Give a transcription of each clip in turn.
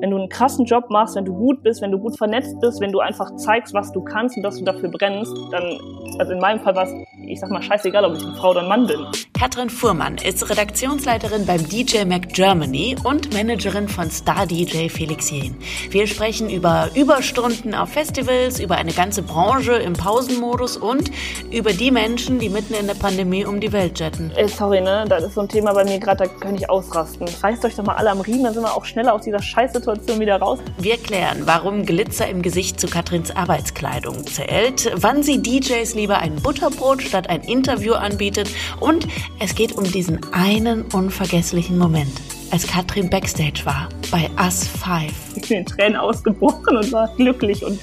wenn du einen krassen Job machst, wenn du gut bist, wenn du gut vernetzt bist, wenn du einfach zeigst, was du kannst und dass du dafür brennst, dann, also in meinem Fall war es, ich sag mal, scheißegal, ob ich eine Frau oder ein Mann bin. Katrin Fuhrmann ist Redaktionsleiterin beim DJ Mac Germany und Managerin von Star DJ Felix Jähn. Wir sprechen über Überstunden auf Festivals, über eine ganze Branche im Pausenmodus und über die Menschen, die mitten in der Pandemie um die Welt jetten. Ey, sorry, ne, das ist so ein Thema bei mir gerade, da kann ich ausrasten. Reißt euch doch mal alle am Riemen, dann sind wir auch schneller aus dieser Scheißsituation wieder raus. Wir klären, warum Glitzer im Gesicht zu Katrins Arbeitskleidung zählt, wann sie DJs lieber ein Butterbrot statt ein Interview anbietet und es geht um diesen einen unvergesslichen Moment, als Katrin Backstage war bei Us 5. Ich bin in Tränen ausgebrochen und war glücklich und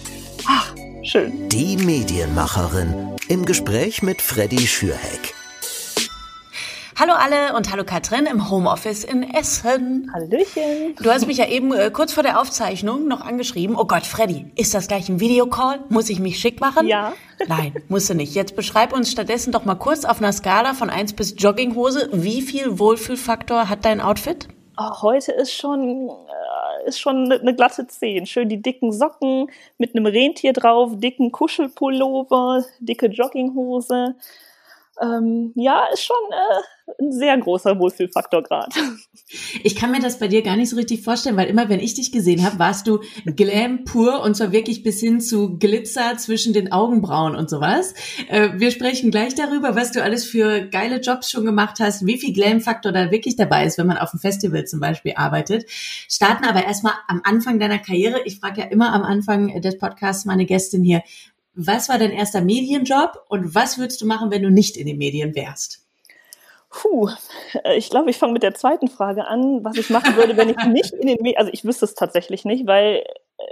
ach, schön. Die Medienmacherin im Gespräch mit Freddy Schürheck. Hallo alle und hallo Katrin im Homeoffice in Essen. Hallöchen. Du hast mich ja eben äh, kurz vor der Aufzeichnung noch angeschrieben. Oh Gott, Freddy, ist das gleich ein Videocall? Muss ich mich schick machen? Ja. Nein, musst du nicht. Jetzt beschreib uns stattdessen doch mal kurz auf einer Skala von 1 bis Jogginghose, wie viel Wohlfühlfaktor hat dein Outfit? Oh, heute ist schon, äh, ist schon eine glatte 10. Schön die dicken Socken mit einem Rentier drauf, dicken Kuschelpullover, dicke Jogginghose. Ähm, ja, ist schon äh, ein sehr großer Wohlfühlfaktor gerade. Ich kann mir das bei dir gar nicht so richtig vorstellen, weil immer wenn ich dich gesehen habe, warst du Glam pur und zwar wirklich bis hin zu Glitzer zwischen den Augenbrauen und sowas. Äh, wir sprechen gleich darüber, was du alles für geile Jobs schon gemacht hast, wie viel Glam-Faktor da wirklich dabei ist, wenn man auf einem Festival zum Beispiel arbeitet. Starten aber erstmal am Anfang deiner Karriere. Ich frage ja immer am Anfang des Podcasts meine Gästin hier, was war dein erster Medienjob und was würdest du machen, wenn du nicht in den Medien wärst? Puh, äh, ich glaube, ich fange mit der zweiten Frage an, was ich machen würde, wenn ich nicht in den Medien, also ich wüsste es tatsächlich nicht, weil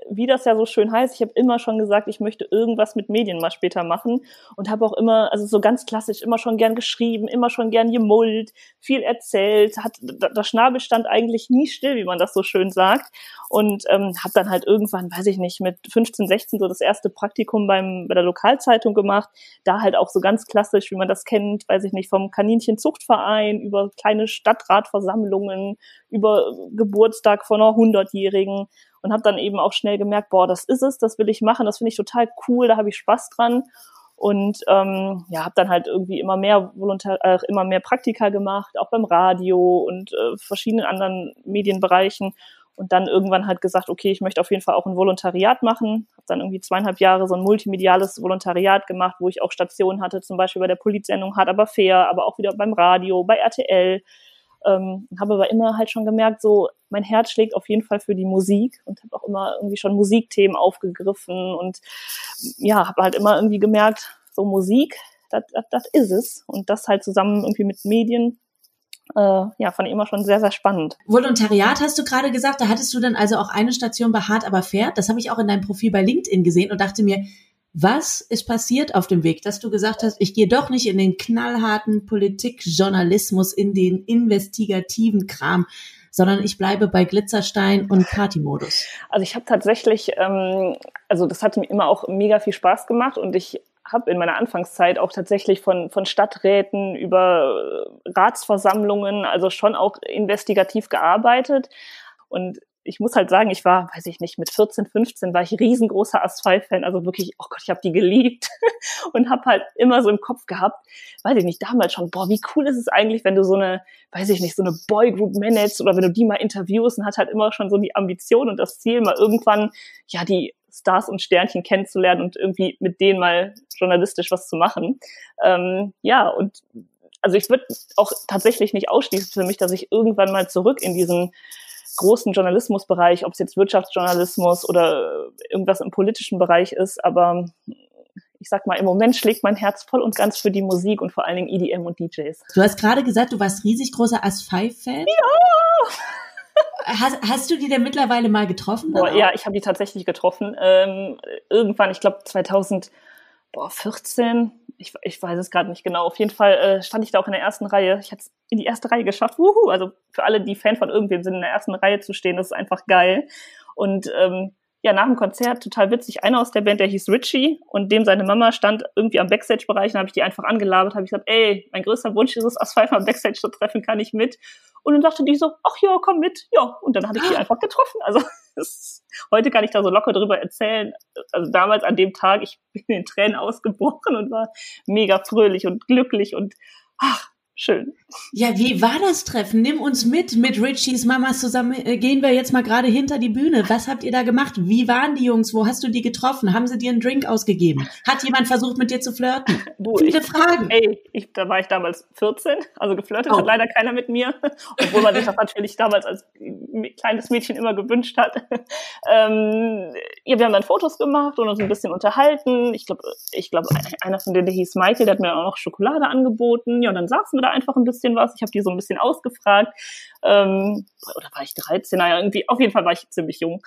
wie das ja so schön heißt, ich habe immer schon gesagt, ich möchte irgendwas mit Medien mal später machen und habe auch immer, also so ganz klassisch, immer schon gern geschrieben, immer schon gern gemullt, viel erzählt, hat der Schnabel stand eigentlich nie still, wie man das so schön sagt und ähm, habe dann halt irgendwann, weiß ich nicht, mit 15, 16 so das erste Praktikum beim bei der Lokalzeitung gemacht, da halt auch so ganz klassisch, wie man das kennt, weiß ich nicht, vom Kaninchenzuchtverein über kleine Stadtratversammlungen, über Geburtstag von einer Hundertjährigen und habe dann eben auch schnell gemerkt, boah, das ist es, das will ich machen, das finde ich total cool, da habe ich Spaß dran. Und ähm, ja, habe dann halt irgendwie immer mehr Volontar äh, immer mehr Praktika gemacht, auch beim Radio und äh, verschiedenen anderen Medienbereichen. Und dann irgendwann halt gesagt, okay, ich möchte auf jeden Fall auch ein Volontariat machen. Habe dann irgendwie zweieinhalb Jahre so ein multimediales Volontariat gemacht, wo ich auch Stationen hatte, zum Beispiel bei der Polizsendung Hart aber fair, aber auch wieder beim Radio, bei RTL, ähm, habe aber immer halt schon gemerkt, so mein Herz schlägt auf jeden Fall für die Musik und habe auch immer irgendwie schon Musikthemen aufgegriffen und ja, habe halt immer irgendwie gemerkt, so Musik, das ist es und das halt zusammen irgendwie mit Medien äh, ja, fand ich immer schon sehr, sehr spannend. Volontariat hast du gerade gesagt, da hattest du dann also auch eine Station bei Hart aber fair. Das habe ich auch in deinem Profil bei LinkedIn gesehen und dachte mir, was ist passiert auf dem Weg, dass du gesagt hast, ich gehe doch nicht in den knallharten Politikjournalismus, in den investigativen Kram, sondern ich bleibe bei Glitzerstein und Partymodus? Also ich habe tatsächlich, ähm, also das hat mir immer auch mega viel Spaß gemacht und ich habe in meiner Anfangszeit auch tatsächlich von, von Stadträten über Ratsversammlungen, also schon auch investigativ gearbeitet. Und ich muss halt sagen, ich war, weiß ich nicht, mit 14, 15 war ich riesengroßer Asphalt-Fan, also wirklich, oh Gott, ich habe die geliebt und habe halt immer so im Kopf gehabt, weiß ich nicht, damals schon, boah, wie cool ist es eigentlich, wenn du so eine, weiß ich nicht, so eine Boygroup managst oder wenn du die mal interviewst und hat halt immer schon so die Ambition und das Ziel, mal irgendwann, ja, die Stars und Sternchen kennenzulernen und irgendwie mit denen mal journalistisch was zu machen. Ähm, ja, und also ich würde auch tatsächlich nicht ausschließen für mich, dass ich irgendwann mal zurück in diesen großen Journalismusbereich, ob es jetzt Wirtschaftsjournalismus oder irgendwas im politischen Bereich ist, aber ich sag mal, im Moment schlägt mein Herz voll und ganz für die Musik und vor allen Dingen EDM und DJs. Du hast gerade gesagt, du warst riesig großer As-5-Fan. Ja! Hast, hast du die denn mittlerweile mal getroffen? Boah, ja, ich habe die tatsächlich getroffen. Ähm, irgendwann, ich glaube 2014, ich, ich weiß es gerade nicht genau. Auf jeden Fall äh, stand ich da auch in der ersten Reihe. Ich hatte es in die erste Reihe geschafft. Wuhu! Also für alle, die Fan von irgendwem sind, in der ersten Reihe zu stehen, das ist einfach geil. Und ähm, ja, nach dem Konzert, total witzig, einer aus der Band, der hieß Richie und dem seine Mama stand irgendwie am Backstage-Bereich und habe ich die einfach angelabert, habe ich gesagt, ey, mein größter Wunsch ist es, Asphalt am Backstage zu treffen, kann ich mit? Und dann sagte die so, ach ja, komm mit. Ja, und dann hatte ich die einfach getroffen. Also ist, heute kann ich da so locker drüber erzählen. Also damals an dem Tag, ich bin in Tränen ausgebrochen und war mega fröhlich und glücklich und ach, schön. Ja, wie war das Treffen? Nimm uns mit. Mit Richies Mamas zusammen äh, gehen wir jetzt mal gerade hinter die Bühne. Was habt ihr da gemacht? Wie waren die Jungs? Wo hast du die getroffen? Haben sie dir einen Drink ausgegeben? Hat jemand versucht, mit dir zu flirten? Du, Viele ich, Fragen. Ey, ich, da war ich damals 14, also geflirtet oh. hat leider keiner mit mir, obwohl man sich das natürlich damals als kleines Mädchen immer gewünscht hat. ähm, ja, wir haben dann Fotos gemacht und uns ein bisschen unterhalten. Ich glaube, ich glaube, einer von denen, der hieß Michael, der hat mir auch noch Schokolade angeboten. Ja, und dann saßen wir da einfach ein bisschen was. Ich habe die so ein bisschen ausgefragt. Ähm, oder war ich 13? Naja, irgendwie, auf jeden Fall war ich ziemlich jung.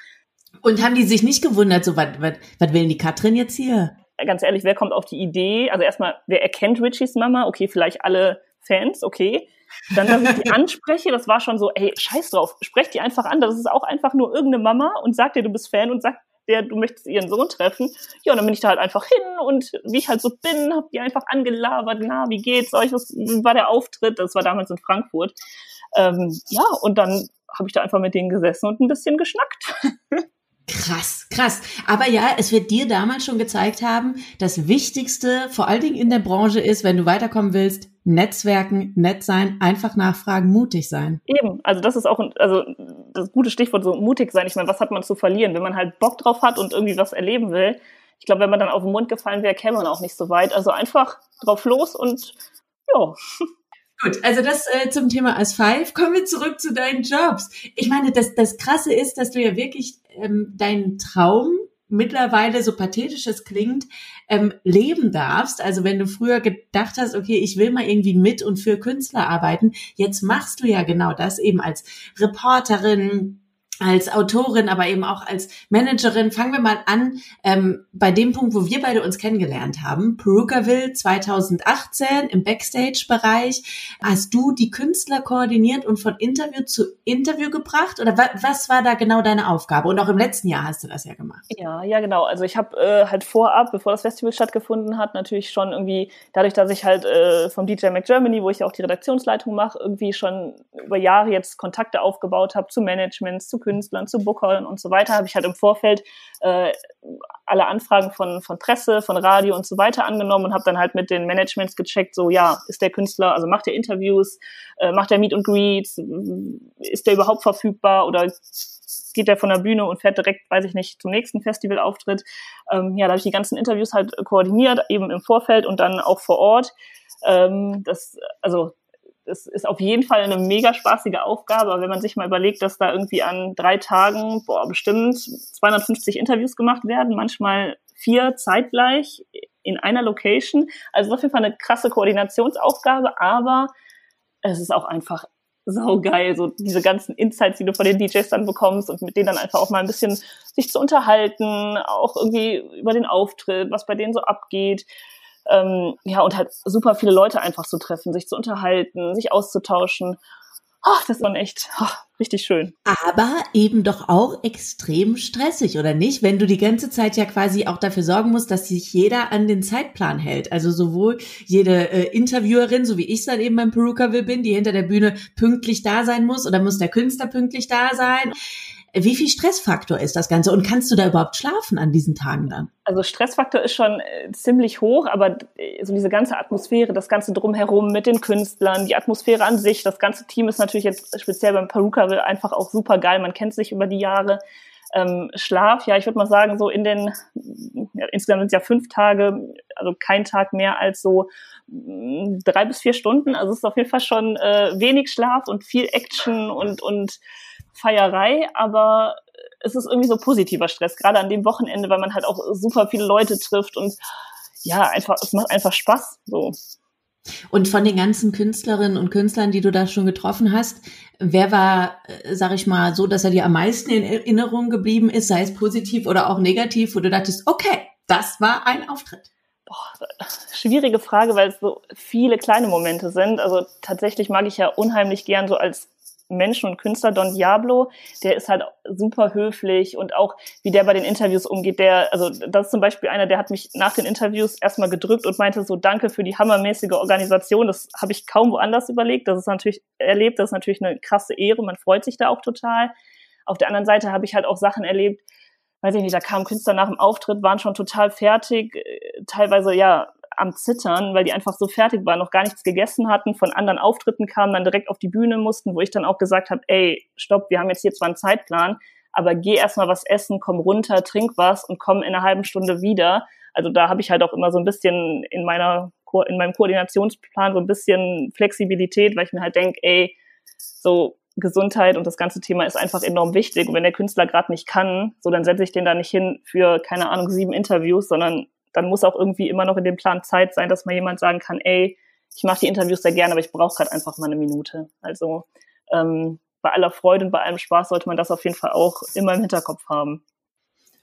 Und haben die sich nicht gewundert, so, was, was, was will die Katrin jetzt hier? Ganz ehrlich, wer kommt auf die Idee? Also erstmal, wer erkennt Richies Mama? Okay, vielleicht alle Fans, okay. Dann, dass ich die anspreche, das war schon so, ey, scheiß drauf, sprech die einfach an. Das ist auch einfach nur irgendeine Mama und sag dir, du bist Fan und sag der, du möchtest ihren Sohn treffen. Ja, und dann bin ich da halt einfach hin und wie ich halt so bin, hab die einfach angelabert, na, wie geht's euch, was war der Auftritt? Das war damals in Frankfurt. Ähm, ja, und dann habe ich da einfach mit denen gesessen und ein bisschen geschnackt. Krass, krass. Aber ja, es wird dir damals schon gezeigt haben, das Wichtigste, vor allen Dingen in der Branche ist, wenn du weiterkommen willst, Netzwerken, nett sein, einfach nachfragen, mutig sein. Eben, also das ist auch also das gute Stichwort, so mutig sein. Ich meine, was hat man zu verlieren, wenn man halt Bock drauf hat und irgendwie was erleben will? Ich glaube, wenn man dann auf den Mund gefallen wäre, käme man auch nicht so weit. Also einfach drauf los und ja. Gut, also das äh, zum Thema As Five. Kommen wir zurück zu deinen Jobs. Ich meine, das, das Krasse ist, dass du ja wirklich ähm, deinen Traum mittlerweile, so pathetisch es klingt, ähm, leben darfst. Also wenn du früher gedacht hast, okay, ich will mal irgendwie mit und für Künstler arbeiten, jetzt machst du ja genau das eben als Reporterin, als Autorin, aber eben auch als Managerin. Fangen wir mal an ähm, bei dem Punkt, wo wir beide uns kennengelernt haben. Perukaville 2018 im Backstage-Bereich. Hast du die Künstler koordiniert und von Interview zu Interview gebracht? Oder wa was war da genau deine Aufgabe? Und auch im letzten Jahr hast du das ja gemacht. Ja, ja, genau. Also ich habe äh, halt vorab, bevor das Festival stattgefunden hat, natürlich schon irgendwie, dadurch, dass ich halt äh, vom DJ Mac Germany, wo ich ja auch die Redaktionsleitung mache, irgendwie schon über Jahre jetzt Kontakte aufgebaut habe zu Managements, zu Künstlern, zu Bookern und so weiter, habe ich halt im Vorfeld äh, alle Anfragen von, von Presse, von Radio und so weiter angenommen und habe dann halt mit den Managements gecheckt, so ja, ist der Künstler, also macht er Interviews, äh, macht er Meet and Greets, ist der überhaupt verfügbar oder geht der von der Bühne und fährt direkt, weiß ich nicht, zum nächsten Festivalauftritt. Ähm, ja, da habe ich die ganzen Interviews halt koordiniert, eben im Vorfeld und dann auch vor Ort. Ähm, das, also es ist auf jeden Fall eine mega spaßige Aufgabe, aber wenn man sich mal überlegt, dass da irgendwie an drei Tagen, boah, bestimmt 250 Interviews gemacht werden, manchmal vier zeitgleich in einer Location. Also auf jeden Fall eine krasse Koordinationsaufgabe, aber es ist auch einfach saugeil, so diese ganzen Insights, die du von den DJs dann bekommst und mit denen dann einfach auch mal ein bisschen sich zu unterhalten, auch irgendwie über den Auftritt, was bei denen so abgeht. Ähm, ja, und halt super viele Leute einfach zu treffen, sich zu unterhalten, sich auszutauschen. Ach, das war echt ach, richtig schön. Aber eben doch auch extrem stressig, oder nicht? Wenn du die ganze Zeit ja quasi auch dafür sorgen musst, dass sich jeder an den Zeitplan hält. Also sowohl jede äh, Interviewerin, so wie ich es dann eben beim Perukaville bin, die hinter der Bühne pünktlich da sein muss, oder muss der Künstler pünktlich da sein. Wie viel Stressfaktor ist das Ganze und kannst du da überhaupt schlafen an diesen Tagen dann? Also Stressfaktor ist schon äh, ziemlich hoch, aber äh, so diese ganze Atmosphäre, das ganze drumherum mit den Künstlern, die Atmosphäre an sich, das ganze Team ist natürlich jetzt speziell beim Perukaville einfach auch super geil. Man kennt sich über die Jahre. Ähm, Schlaf, ja, ich würde mal sagen, so in den, ja, insgesamt sind es ja fünf Tage, also kein Tag mehr als so mm, drei bis vier Stunden. Also es ist auf jeden Fall schon äh, wenig Schlaf und viel Action und, und Feierei, aber es ist irgendwie so positiver Stress, gerade an dem Wochenende, weil man halt auch super viele Leute trifft und ja, einfach, es macht einfach Spaß, so. Und von den ganzen Künstlerinnen und Künstlern, die du da schon getroffen hast, wer war, äh, sag ich mal, so, dass er dir am meisten in Erinnerung geblieben ist, sei es positiv oder auch negativ, wo du dachtest, okay, das war ein Auftritt? Boah, schwierige Frage, weil es so viele kleine Momente sind. Also tatsächlich mag ich ja unheimlich gern so als Menschen und Künstler, Don Diablo, der ist halt super höflich und auch wie der bei den Interviews umgeht, der, also das ist zum Beispiel einer, der hat mich nach den Interviews erstmal gedrückt und meinte so, danke für die hammermäßige Organisation. Das habe ich kaum woanders überlegt. Das ist natürlich erlebt, das ist natürlich eine krasse Ehre, man freut sich da auch total. Auf der anderen Seite habe ich halt auch Sachen erlebt, weiß ich nicht, da kamen Künstler nach dem Auftritt, waren schon total fertig, äh, teilweise ja am Zittern, weil die einfach so fertig waren, noch gar nichts gegessen hatten, von anderen Auftritten kamen, dann direkt auf die Bühne mussten, wo ich dann auch gesagt habe, ey, stopp, wir haben jetzt hier zwar einen Zeitplan, aber geh erstmal was essen, komm runter, trink was und komm in einer halben Stunde wieder. Also da habe ich halt auch immer so ein bisschen in meiner in meinem Koordinationsplan so ein bisschen Flexibilität, weil ich mir halt denke, ey, so Gesundheit und das ganze Thema ist einfach enorm wichtig. Und wenn der Künstler gerade nicht kann, so dann setze ich den da nicht hin für, keine Ahnung, sieben Interviews, sondern dann muss auch irgendwie immer noch in dem Plan Zeit sein, dass mal jemand sagen kann, ey, ich mache die Interviews sehr gerne, aber ich brauche gerade einfach mal eine Minute. Also ähm, bei aller Freude und bei allem Spaß sollte man das auf jeden Fall auch immer im Hinterkopf haben.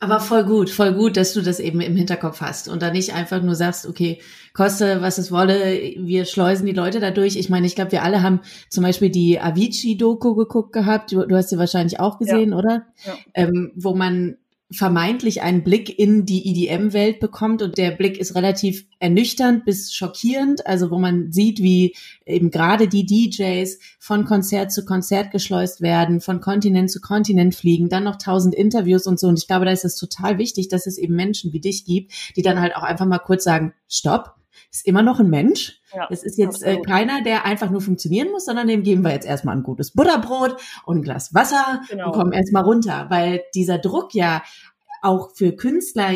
Aber voll gut, voll gut, dass du das eben im Hinterkopf hast und da nicht einfach nur sagst, okay, koste, was es wolle, wir schleusen die Leute dadurch. Ich meine, ich glaube, wir alle haben zum Beispiel die Avicii-Doku geguckt gehabt. Du, du, hast sie wahrscheinlich auch gesehen, ja. oder? Ja. Ähm, wo man vermeintlich einen Blick in die EDM-Welt bekommt und der Blick ist relativ ernüchternd bis schockierend, also wo man sieht, wie eben gerade die DJs von Konzert zu Konzert geschleust werden, von Kontinent zu Kontinent fliegen, dann noch tausend Interviews und so. Und ich glaube, da ist es total wichtig, dass es eben Menschen wie dich gibt, die dann halt auch einfach mal kurz sagen, stopp, ist immer noch ein Mensch. Ja, es ist jetzt äh, keiner, der einfach nur funktionieren muss, sondern dem geben wir jetzt erstmal ein gutes Butterbrot und ein Glas Wasser genau. und kommen erstmal runter, weil dieser Druck ja auch für Künstler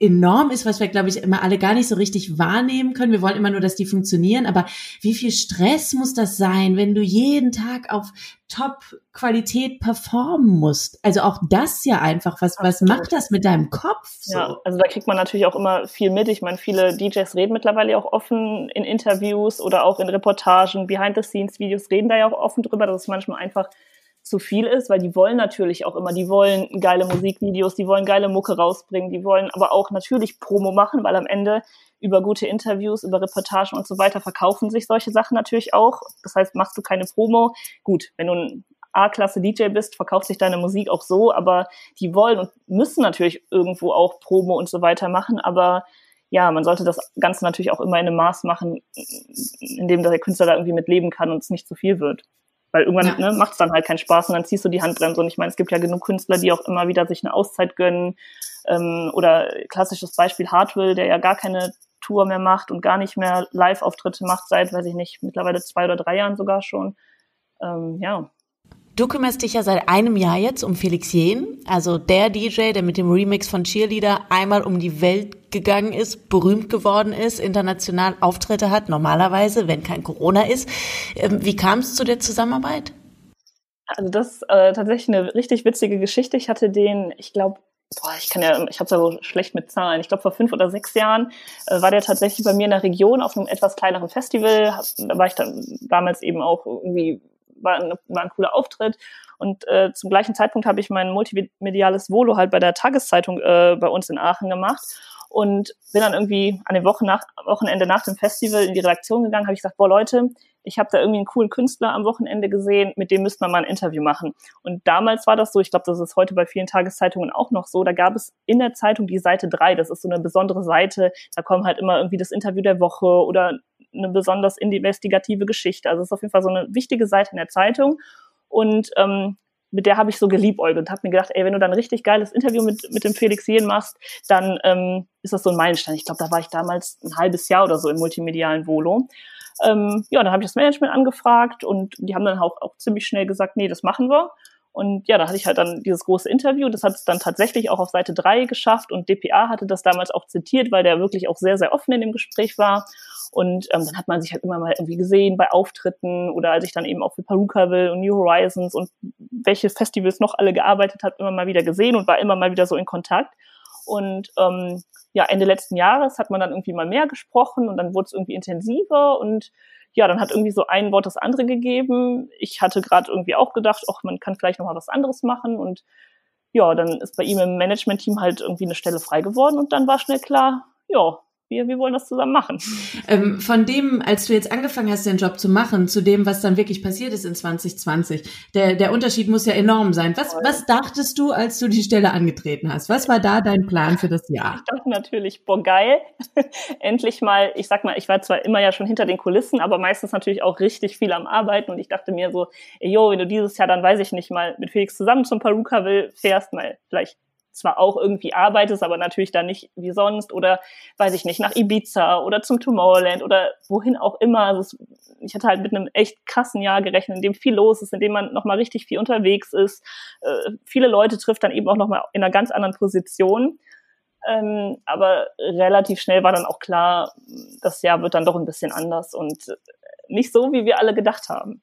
enorm ist, was wir, glaube ich, immer alle gar nicht so richtig wahrnehmen können. Wir wollen immer nur, dass die funktionieren, aber wie viel Stress muss das sein, wenn du jeden Tag auf Top-Qualität performen musst? Also auch das ja einfach, was, was macht das mit deinem Kopf? So? Ja, also da kriegt man natürlich auch immer viel mit. Ich meine, viele DJs reden mittlerweile auch offen in Interviews oder auch in Reportagen, Behind-the-Scenes-Videos reden da ja auch offen drüber, dass es manchmal einfach zu viel ist, weil die wollen natürlich auch immer, die wollen geile Musikvideos, die wollen geile Mucke rausbringen, die wollen aber auch natürlich Promo machen, weil am Ende über gute Interviews, über Reportagen und so weiter verkaufen sich solche Sachen natürlich auch. Das heißt, machst du keine Promo, gut, wenn du ein A-Klasse DJ bist, verkauft sich deine Musik auch so, aber die wollen und müssen natürlich irgendwo auch Promo und so weiter machen, aber ja, man sollte das Ganze natürlich auch immer in einem Maß machen, in dem der Künstler da irgendwie mit leben kann und es nicht zu viel wird. Weil irgendwann ja. ne, macht es dann halt keinen Spaß und dann ziehst du die Handbremse. Und ich meine, es gibt ja genug Künstler, die auch immer wieder sich eine Auszeit gönnen. Ähm, oder klassisches Beispiel Hardwill, der ja gar keine Tour mehr macht und gar nicht mehr Live-Auftritte macht seit, weiß ich nicht, mittlerweile zwei oder drei Jahren sogar schon. Ähm, ja, Du kümmerst dich ja seit einem Jahr jetzt um Felix Jähn, also der DJ, der mit dem Remix von Cheerleader einmal um die Welt gegangen ist, berühmt geworden ist, international Auftritte hat, normalerweise, wenn kein Corona ist. Ähm, wie kam es zu der Zusammenarbeit? Also das ist äh, tatsächlich eine richtig witzige Geschichte. Ich hatte den, ich glaube, boah, ich kann ja, ich habe ja so schlecht mit Zahlen. Ich glaube, vor fünf oder sechs Jahren äh, war der tatsächlich bei mir in der Region auf einem etwas kleineren Festival. Da war ich dann damals eben auch irgendwie war, ein, war ein cooler Auftritt. Und äh, zum gleichen Zeitpunkt habe ich mein multimediales Volo halt bei der Tageszeitung äh, bei uns in Aachen gemacht und bin dann irgendwie an dem Wochen nach, Wochenende nach dem Festival in die Redaktion gegangen, habe ich gesagt, boah Leute, ich habe da irgendwie einen coolen Künstler am Wochenende gesehen, mit dem müsste man mal ein Interview machen. Und damals war das so, ich glaube, das ist heute bei vielen Tageszeitungen auch noch so, da gab es in der Zeitung die Seite 3, das ist so eine besondere Seite, da kommen halt immer irgendwie das Interview der Woche oder eine besonders investigative Geschichte. Also es ist auf jeden Fall so eine wichtige Seite in der Zeitung. Und ähm, mit der habe ich so geliebäugelt und habe mir gedacht, ey, wenn du dann ein richtig geiles Interview mit, mit dem Felix Jähn machst, dann ähm, ist das so ein Meilenstein. Ich glaube, da war ich damals ein halbes Jahr oder so im multimedialen Volo. Ähm, ja, dann habe ich das Management angefragt und die haben dann auch, auch ziemlich schnell gesagt, nee, das machen wir. Und ja, da hatte ich halt dann dieses große Interview. Das hat es dann tatsächlich auch auf Seite 3 geschafft und DPA hatte das damals auch zitiert, weil der wirklich auch sehr, sehr offen in dem Gespräch war. Und ähm, dann hat man sich halt immer mal irgendwie gesehen bei Auftritten oder als ich dann eben auch für Perukaville und New Horizons und welche Festivals noch alle gearbeitet hat, immer mal wieder gesehen und war immer mal wieder so in Kontakt. Und ähm, ja, Ende letzten Jahres hat man dann irgendwie mal mehr gesprochen und dann wurde es irgendwie intensiver und ja, dann hat irgendwie so ein Wort das andere gegeben. Ich hatte gerade irgendwie auch gedacht, ach, man kann vielleicht noch mal was anderes machen und ja, dann ist bei ihm im Management-Team halt irgendwie eine Stelle frei geworden und dann war schnell klar, ja, wir, wir wollen das zusammen machen. Ähm, von dem, als du jetzt angefangen hast, den Job zu machen, zu dem, was dann wirklich passiert ist in 2020, der, der Unterschied muss ja enorm sein. Was, was dachtest du, als du die Stelle angetreten hast? Was war da dein Plan für das Jahr? Ich dachte natürlich, boah, geil. Endlich mal, ich sag mal, ich war zwar immer ja schon hinter den Kulissen, aber meistens natürlich auch richtig viel am Arbeiten und ich dachte mir so, ey, yo, wenn du dieses Jahr dann, weiß ich nicht, mal mit Felix zusammen zum Paruka will, fährst mal vielleicht zwar auch irgendwie arbeitest, aber natürlich dann nicht wie sonst oder weiß ich nicht, nach Ibiza oder zum Tomorrowland oder wohin auch immer. Also ich hatte halt mit einem echt krassen Jahr gerechnet, in dem viel los ist, in dem man nochmal richtig viel unterwegs ist, äh, viele Leute trifft dann eben auch nochmal in einer ganz anderen Position. Ähm, aber relativ schnell war dann auch klar, das Jahr wird dann doch ein bisschen anders und nicht so, wie wir alle gedacht haben.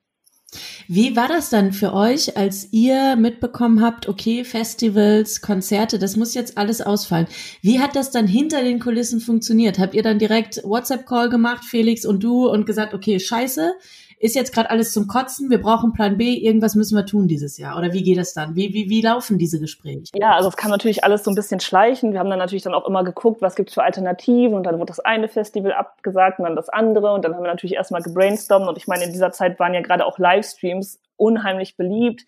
Wie war das dann für euch, als ihr mitbekommen habt, okay, Festivals, Konzerte, das muss jetzt alles ausfallen. Wie hat das dann hinter den Kulissen funktioniert? Habt ihr dann direkt WhatsApp-Call gemacht, Felix und du, und gesagt, okay, scheiße, ist jetzt gerade alles zum Kotzen, wir brauchen Plan B, irgendwas müssen wir tun dieses Jahr? Oder wie geht das dann? Wie, wie, wie laufen diese Gespräche? Ja, also es kann natürlich alles so ein bisschen schleichen. Wir haben dann natürlich dann auch immer geguckt, was gibt's für Alternativen und dann wird das eine Festival abgesagt und dann das andere und dann haben wir natürlich erstmal gebrainstormt und ich meine, in dieser Zeit waren ja gerade auch Livestreams unheimlich beliebt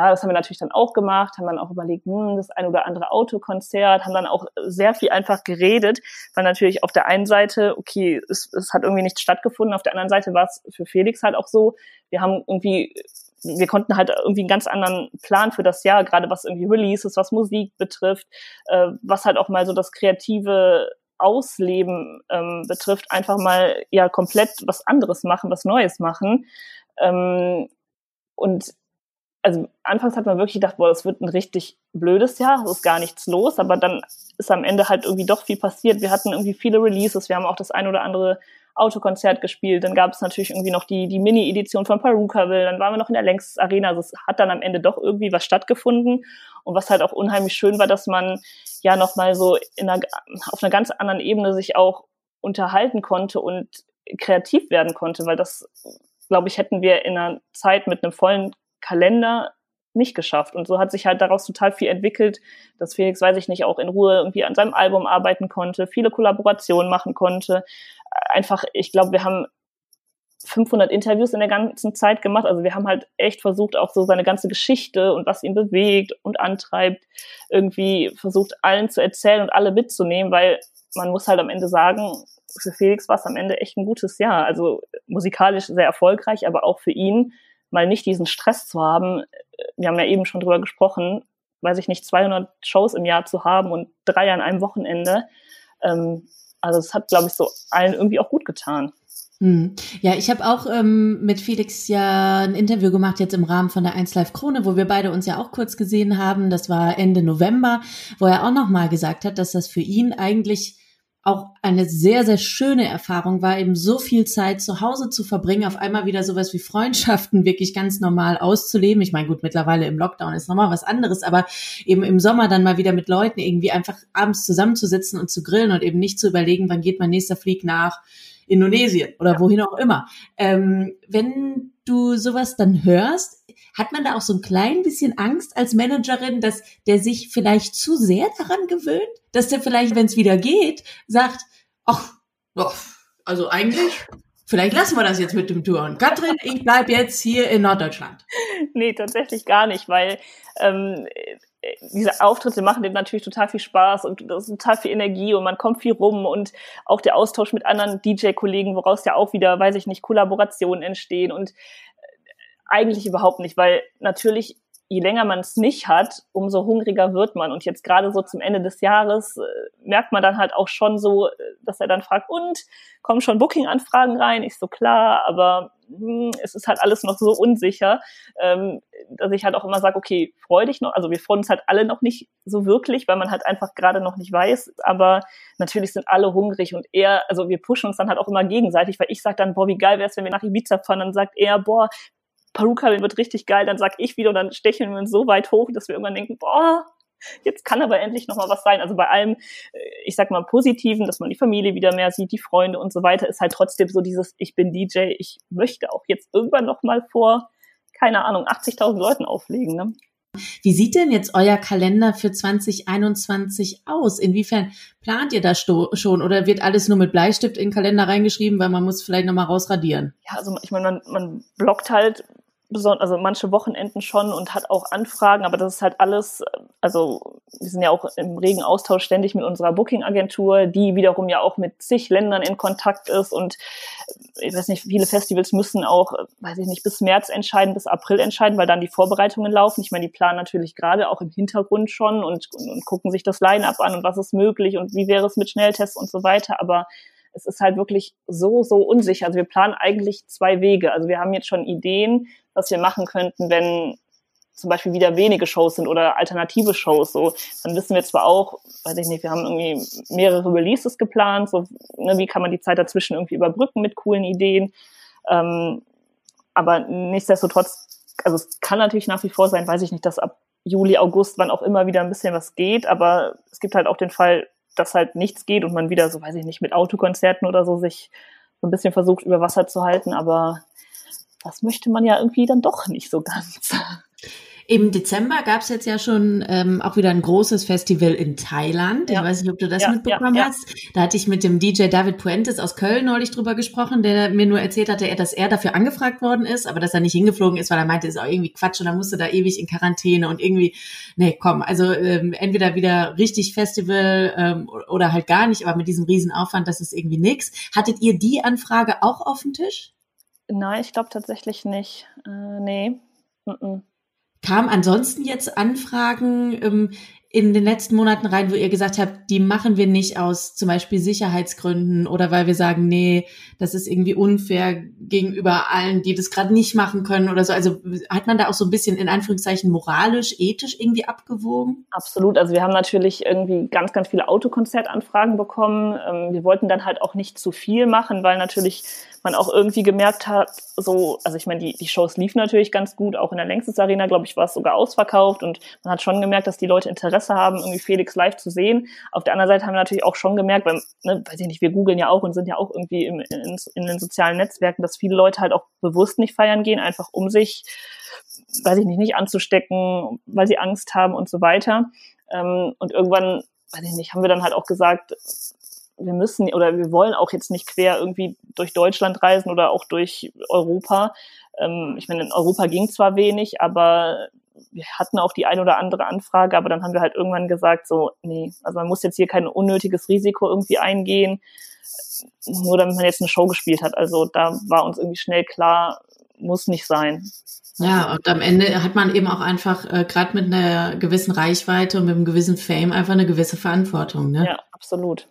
ja, das haben wir natürlich dann auch gemacht, haben dann auch überlegt, hm, das ein oder andere Autokonzert, haben dann auch sehr viel einfach geredet, weil natürlich auf der einen Seite, okay, es, es hat irgendwie nichts stattgefunden, auf der anderen Seite war es für Felix halt auch so, wir haben irgendwie wir konnten halt irgendwie einen ganz anderen Plan für das Jahr, gerade was irgendwie Releases, was Musik betrifft, äh, was halt auch mal so das kreative Ausleben ähm, betrifft, einfach mal ja komplett was anderes machen, was Neues machen. Ähm, und also anfangs hat man wirklich gedacht, boah, das wird ein richtig blödes Jahr, es ist gar nichts los, aber dann ist am Ende halt irgendwie doch viel passiert. Wir hatten irgendwie viele Releases, wir haben auch das ein oder andere Autokonzert gespielt, dann gab es natürlich irgendwie noch die, die Mini-Edition von Perukaville, dann waren wir noch in der Längstes Arena, also es hat dann am Ende doch irgendwie was stattgefunden und was halt auch unheimlich schön war, dass man ja nochmal so in einer, auf einer ganz anderen Ebene sich auch unterhalten konnte und kreativ werden konnte, weil das, glaube ich, hätten wir in einer Zeit mit einem vollen Kalender nicht geschafft. Und so hat sich halt daraus total viel entwickelt, dass Felix, weiß ich nicht, auch in Ruhe irgendwie an seinem Album arbeiten konnte, viele Kollaborationen machen konnte. Einfach, ich glaube, wir haben 500 Interviews in der ganzen Zeit gemacht. Also wir haben halt echt versucht, auch so seine ganze Geschichte und was ihn bewegt und antreibt, irgendwie versucht, allen zu erzählen und alle mitzunehmen, weil man muss halt am Ende sagen, für Felix war es am Ende echt ein gutes Jahr. Also musikalisch sehr erfolgreich, aber auch für ihn mal nicht diesen Stress zu haben. Wir haben ja eben schon drüber gesprochen, weiß ich nicht, 200 Shows im Jahr zu haben und drei an einem Wochenende. Ähm, also es hat, glaube ich, so allen irgendwie auch gut getan. Hm. Ja, ich habe auch ähm, mit Felix ja ein Interview gemacht jetzt im Rahmen von der 1 Live Krone, wo wir beide uns ja auch kurz gesehen haben. Das war Ende November, wo er auch noch mal gesagt hat, dass das für ihn eigentlich auch eine sehr, sehr schöne Erfahrung war, eben so viel Zeit zu Hause zu verbringen, auf einmal wieder sowas wie Freundschaften wirklich ganz normal auszuleben. Ich meine, gut, mittlerweile im Lockdown ist nochmal was anderes, aber eben im Sommer dann mal wieder mit Leuten irgendwie einfach abends zusammenzusitzen und zu grillen und eben nicht zu überlegen, wann geht mein nächster Flieg nach Indonesien oder wohin auch immer. Ähm, wenn du sowas dann hörst, hat man da auch so ein klein bisschen Angst als Managerin, dass der sich vielleicht zu sehr daran gewöhnt? Dass der vielleicht, wenn es wieder geht, sagt, ach, oh, also eigentlich, vielleicht lassen wir das jetzt mit dem Touren. Katrin, ich bleib jetzt hier in Norddeutschland. Nee, tatsächlich gar nicht, weil ähm, diese Auftritte machen dem natürlich total viel Spaß und das ist total viel Energie und man kommt viel rum und auch der Austausch mit anderen DJ-Kollegen, woraus ja auch wieder, weiß ich nicht, Kollaborationen entstehen und eigentlich überhaupt nicht, weil natürlich, je länger man es nicht hat, umso hungriger wird man. Und jetzt gerade so zum Ende des Jahres äh, merkt man dann halt auch schon so, äh, dass er dann fragt, und kommen schon Booking-Anfragen rein? Ich so klar, aber hm, es ist halt alles noch so unsicher, ähm, dass ich halt auch immer sage, okay, freu dich noch. Also wir freuen uns halt alle noch nicht so wirklich, weil man halt einfach gerade noch nicht weiß. Aber natürlich sind alle hungrig und er, also wir pushen uns dann halt auch immer gegenseitig, weil ich sage dann, boah, wie geil wäre es, wenn wir nach Ibiza fahren. Dann sagt er, boah, Paruka wird richtig geil, dann sag ich wieder und dann stecheln wir uns so weit hoch, dass wir irgendwann denken, boah, jetzt kann aber endlich noch mal was sein. Also bei allem, äh, ich sag mal Positiven, dass man die Familie wieder mehr sieht, die Freunde und so weiter, ist halt trotzdem so dieses, ich bin DJ, ich möchte auch jetzt irgendwann noch mal vor, keine Ahnung, 80.000 Leuten auflegen. Ne? Wie sieht denn jetzt euer Kalender für 2021 aus? Inwiefern plant ihr das schon oder wird alles nur mit Bleistift in den Kalender reingeschrieben, weil man muss vielleicht nochmal rausradieren? Ja, also ich meine, man, man blockt halt also manche Wochenenden schon und hat auch Anfragen, aber das ist halt alles, also wir sind ja auch im regen Austausch ständig mit unserer Booking-Agentur, die wiederum ja auch mit zig Ländern in Kontakt ist und ich weiß nicht, viele Festivals müssen auch, weiß ich nicht, bis März entscheiden, bis April entscheiden, weil dann die Vorbereitungen laufen. Ich meine, die planen natürlich gerade auch im Hintergrund schon und, und, und gucken sich das Line-up an und was ist möglich und wie wäre es mit Schnelltests und so weiter, aber es ist halt wirklich so, so unsicher. Also wir planen eigentlich zwei Wege. Also wir haben jetzt schon Ideen, was wir machen könnten, wenn zum Beispiel wieder wenige Shows sind oder alternative Shows. So, dann wissen wir zwar auch, weiß ich nicht, wir haben irgendwie mehrere Releases geplant, so, ne, wie kann man die Zeit dazwischen irgendwie überbrücken mit coolen Ideen. Ähm, aber nichtsdestotrotz, also es kann natürlich nach wie vor sein, weiß ich nicht, dass ab Juli, August, wann auch immer wieder ein bisschen was geht, aber es gibt halt auch den Fall, dass halt nichts geht und man wieder, so weiß ich nicht, mit Autokonzerten oder so sich so ein bisschen versucht, über Wasser zu halten, aber das möchte man ja irgendwie dann doch nicht so ganz. Im Dezember gab es jetzt ja schon ähm, auch wieder ein großes Festival in Thailand. Ja. Ich weiß nicht, ob du das ja, mitbekommen ja, hast. Da hatte ich mit dem DJ David Puentes aus Köln neulich drüber gesprochen, der mir nur erzählt hatte, dass er dafür angefragt worden ist, aber dass er nicht hingeflogen ist, weil er meinte, ist auch irgendwie Quatsch und dann musste da ewig in Quarantäne und irgendwie, nee, komm, also ähm, entweder wieder richtig Festival ähm, oder halt gar nicht, aber mit diesem Riesenaufwand, das ist irgendwie nix. Hattet ihr die Anfrage auch auf dem Tisch? Nein, ich glaube tatsächlich nicht. Äh, nee. Mm -mm. Kam ansonsten jetzt Anfragen ähm, in den letzten Monaten rein, wo ihr gesagt habt, die machen wir nicht aus zum Beispiel Sicherheitsgründen oder weil wir sagen, nee, das ist irgendwie unfair gegenüber allen, die das gerade nicht machen können oder so. Also hat man da auch so ein bisschen in Anführungszeichen moralisch, ethisch irgendwie abgewogen? Absolut. Also wir haben natürlich irgendwie ganz, ganz viele Autokonzertanfragen bekommen. Ähm, wir wollten dann halt auch nicht zu viel machen, weil natürlich man auch irgendwie gemerkt hat, so, also ich meine, die, die Shows liefen natürlich ganz gut, auch in der Längstes Arena, glaube ich, war es sogar ausverkauft und man hat schon gemerkt, dass die Leute Interesse haben, irgendwie Felix live zu sehen. Auf der anderen Seite haben wir natürlich auch schon gemerkt, weil, ne, weiß ich nicht, wir googeln ja auch und sind ja auch irgendwie im, in, in den sozialen Netzwerken, dass viele Leute halt auch bewusst nicht feiern gehen, einfach um sich, weiß ich nicht, nicht anzustecken, weil sie Angst haben und so weiter. Ähm, und irgendwann, weiß ich nicht, haben wir dann halt auch gesagt, wir müssen oder wir wollen auch jetzt nicht quer irgendwie durch Deutschland reisen oder auch durch Europa. Ähm, ich meine, in Europa ging zwar wenig, aber wir hatten auch die ein oder andere Anfrage, aber dann haben wir halt irgendwann gesagt, so, nee, also man muss jetzt hier kein unnötiges Risiko irgendwie eingehen, nur damit man jetzt eine Show gespielt hat. Also da war uns irgendwie schnell klar, muss nicht sein. Ja, und am Ende hat man eben auch einfach, äh, gerade mit einer gewissen Reichweite und mit einem gewissen Fame, einfach eine gewisse Verantwortung. Ne? Ja, absolut.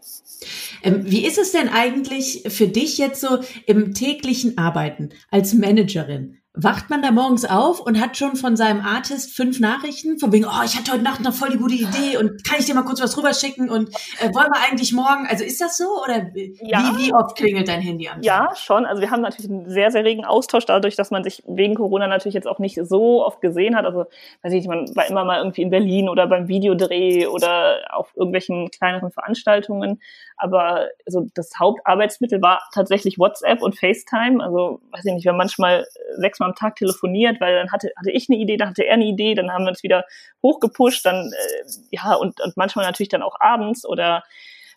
Ähm, wie ist es denn eigentlich für dich jetzt so im täglichen Arbeiten als Managerin? Wacht man da morgens auf und hat schon von seinem Artist fünf Nachrichten, von wegen, oh, ich hatte heute Nacht noch voll die gute Idee und kann ich dir mal kurz was rüberschicken und äh, wollen wir eigentlich morgen, also ist das so oder ja. wie, wie oft klingelt dein Handy Tag? Ja, schon. Also wir haben natürlich einen sehr, sehr regen Austausch dadurch, dass man sich wegen Corona natürlich jetzt auch nicht so oft gesehen hat. Also, weiß ich nicht, man war immer mal irgendwie in Berlin oder beim Videodreh oder auf irgendwelchen kleineren Veranstaltungen. Aber so das Hauptarbeitsmittel war tatsächlich WhatsApp und FaceTime. Also, weiß ich nicht, wir haben manchmal sechsmal am Tag telefoniert, weil dann hatte, hatte ich eine Idee, dann hatte er eine Idee, dann haben wir uns wieder hochgepusht, dann, äh, ja, und, und manchmal natürlich dann auch abends oder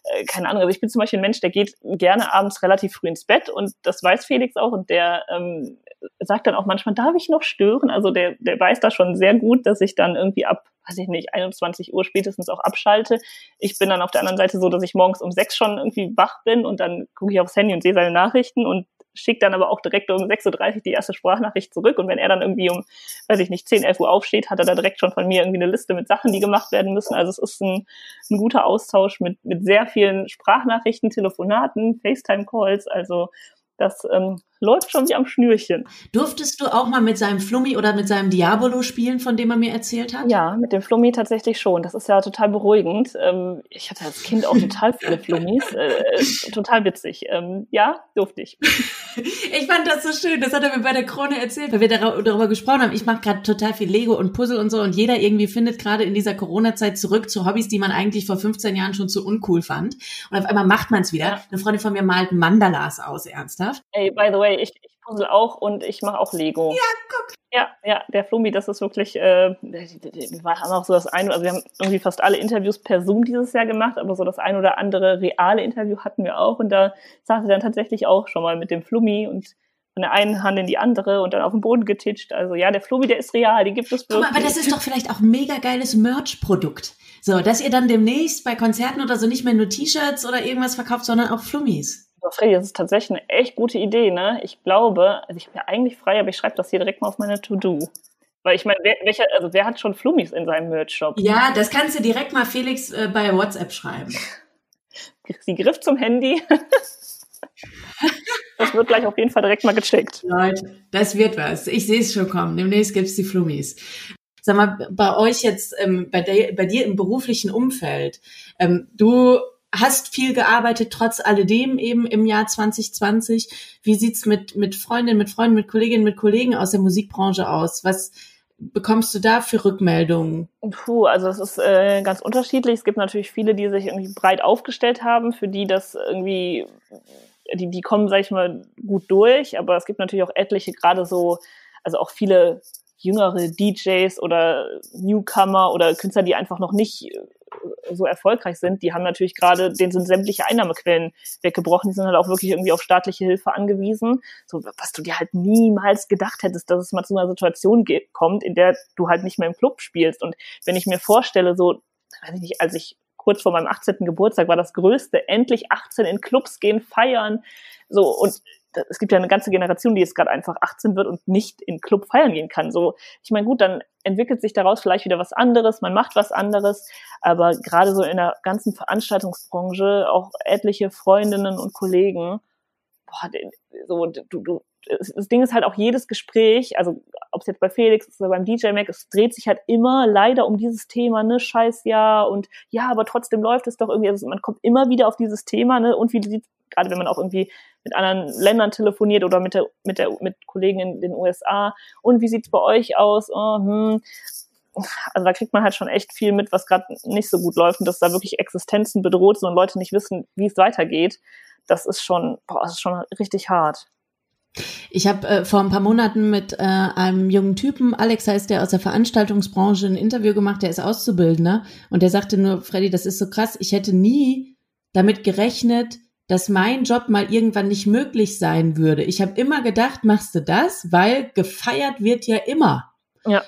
äh, keine Ahnung, also ich bin zum Beispiel ein Mensch, der geht gerne abends relativ früh ins Bett und das weiß Felix auch und der ähm, sagt dann auch manchmal, darf ich noch stören? Also der, der weiß da schon sehr gut, dass ich dann irgendwie ab, weiß ich nicht, 21 Uhr spätestens auch abschalte. Ich bin dann auf der anderen Seite so, dass ich morgens um sechs schon irgendwie wach bin und dann gucke ich aufs Handy und sehe seine Nachrichten und schickt dann aber auch direkt um 6.30 Uhr die erste Sprachnachricht zurück. Und wenn er dann irgendwie um, weiß ich nicht, 10, 11 Uhr aufsteht, hat er da direkt schon von mir irgendwie eine Liste mit Sachen, die gemacht werden müssen. Also es ist ein, ein guter Austausch mit, mit sehr vielen Sprachnachrichten, Telefonaten, FaceTime-Calls. Also das ähm, läuft schon wie am Schnürchen. Durftest du auch mal mit seinem Flummi oder mit seinem Diabolo spielen, von dem er mir erzählt hat? Ja, mit dem Flummi tatsächlich schon. Das ist ja total beruhigend. Ähm, ich hatte als Kind auch total viele Flummis. Äh, äh, total witzig. Ähm, ja, durfte ich. ich fand das so schön. Das hat er mir bei der Krone erzählt, weil wir darüber gesprochen haben. Ich mache gerade total viel Lego und Puzzle und so und jeder irgendwie findet gerade in dieser Corona-Zeit zurück zu Hobbys, die man eigentlich vor 15 Jahren schon zu uncool fand. Und auf einmal macht man es wieder. Eine Freundin von mir malt Mandalas aus, ernsthaft. Ey, by the way, ich, ich Puzzle auch und ich mache auch Lego. Ja, guck. Ja, ja, der Flummi, das ist wirklich, äh, wir haben auch so das eine, also wir haben irgendwie fast alle Interviews per Zoom dieses Jahr gemacht, aber so das ein oder andere reale Interview hatten wir auch und da saß er dann tatsächlich auch schon mal mit dem Flummi und von der einen Hand in die andere und dann auf den Boden getitscht. Also ja, der Flummi, der ist real, die gibt es wirklich. Aber das ist doch vielleicht auch ein mega geiles Merch-Produkt. So, dass ihr dann demnächst bei Konzerten oder so nicht mehr nur T-Shirts oder irgendwas verkauft, sondern auch Flummis. Freddy, das ist tatsächlich eine echt gute Idee, ne? Ich glaube, also ich bin ja eigentlich frei, aber ich schreibe das hier direkt mal auf meine To-Do. Weil ich meine, wer, welcher, also wer hat schon Flummis in seinem Merch-Shop? Ja, das kannst du direkt mal Felix äh, bei WhatsApp schreiben. Sie griff zum Handy. das wird gleich auf jeden Fall direkt mal gecheckt. Leute, das wird was. Ich sehe es schon kommen. Demnächst gibt's die Flummis. Sag mal, bei euch jetzt, ähm, bei, de, bei dir im beruflichen Umfeld, ähm, du hast viel gearbeitet, trotz alledem eben im Jahr 2020. Wie sieht's mit, mit Freundinnen, mit Freunden, mit Kolleginnen, mit Kollegen aus der Musikbranche aus? Was bekommst du da für Rückmeldungen? Puh, also es ist äh, ganz unterschiedlich. Es gibt natürlich viele, die sich irgendwie breit aufgestellt haben, für die das irgendwie, die, die kommen, sag ich mal, gut durch, aber es gibt natürlich auch etliche, gerade so, also auch viele jüngere DJs oder Newcomer oder Künstler, die einfach noch nicht so erfolgreich sind, die haben natürlich gerade, denen sind sämtliche Einnahmequellen weggebrochen, die sind halt auch wirklich irgendwie auf staatliche Hilfe angewiesen. So, was du dir halt niemals gedacht hättest, dass es mal zu einer Situation kommt, in der du halt nicht mehr im Club spielst. Und wenn ich mir vorstelle, so, weiß ich nicht, als ich kurz vor meinem 18. Geburtstag war das Größte, endlich 18 in Clubs gehen, feiern, so, und es gibt ja eine ganze Generation, die jetzt gerade einfach 18 wird und nicht in Club feiern gehen kann. So, ich meine, gut, dann entwickelt sich daraus vielleicht wieder was anderes, man macht was anderes, aber gerade so in der ganzen Veranstaltungsbranche auch etliche Freundinnen und Kollegen, boah, so du, du, das Ding ist halt auch jedes Gespräch, also ob es jetzt bei Felix ist oder beim DJ Mac, es dreht sich halt immer leider um dieses Thema, ne, scheiß ja und ja, aber trotzdem läuft es doch irgendwie, also man kommt immer wieder auf dieses Thema, ne, und wie sieht gerade wenn man auch irgendwie mit anderen Ländern telefoniert oder mit der mit der mit Kollegen in den USA und wie sieht's bei euch aus? Oh, hm. Also da kriegt man halt schon echt viel mit, was gerade nicht so gut läuft und dass da wirklich Existenzen bedroht sind und Leute nicht wissen, wie es weitergeht. Das ist schon, boah, das ist schon richtig hart. Ich habe äh, vor ein paar Monaten mit äh, einem jungen Typen, Alex heißt der aus der Veranstaltungsbranche, ein Interview gemacht, der ist Auszubildender und der sagte nur, Freddy, das ist so krass, ich hätte nie damit gerechnet, dass mein Job mal irgendwann nicht möglich sein würde. Ich habe immer gedacht, machst du das, weil gefeiert wird ja immer. Ja.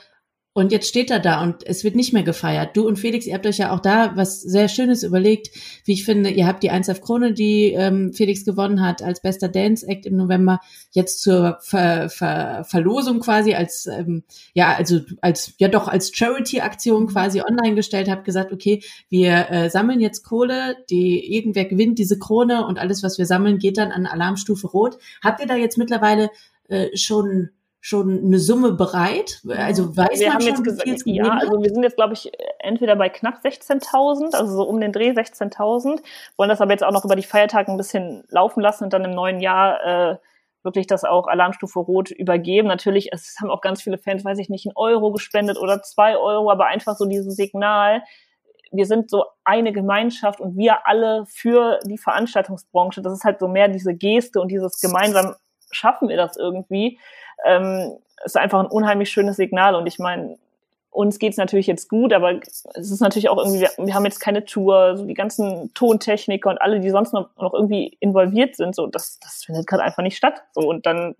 Und jetzt steht er da und es wird nicht mehr gefeiert. Du und Felix, ihr habt euch ja auch da was sehr Schönes überlegt. Wie ich finde, ihr habt die 1 Krone, die ähm, Felix gewonnen hat als bester Dance Act im November, jetzt zur Ver Ver Verlosung quasi als, ähm, ja, also als, ja doch als Charity-Aktion quasi online gestellt, habt gesagt, okay, wir äh, sammeln jetzt Kohle, die irgendwer gewinnt diese Krone und alles, was wir sammeln, geht dann an Alarmstufe Rot. Habt ihr da jetzt mittlerweile äh, schon schon eine Summe bereit? Also weiß wir man haben schon, jetzt gesagt, ja, also wir sind jetzt glaube ich entweder bei knapp 16.000, also so um den Dreh 16.000, wollen das aber jetzt auch noch über die Feiertage ein bisschen laufen lassen und dann im neuen Jahr äh, wirklich das auch Alarmstufe Rot übergeben. Natürlich, es haben auch ganz viele Fans, weiß ich nicht, einen Euro gespendet oder zwei Euro, aber einfach so dieses Signal, wir sind so eine Gemeinschaft und wir alle für die Veranstaltungsbranche. Das ist halt so mehr diese Geste und dieses gemeinsam schaffen wir das irgendwie ähm, ist einfach ein unheimlich schönes Signal. Und ich meine, uns geht's natürlich jetzt gut, aber es ist natürlich auch irgendwie, wir haben jetzt keine Tour, so die ganzen Tontechniker und alle, die sonst noch, noch irgendwie involviert sind, so das, das findet gerade einfach nicht statt. So und dann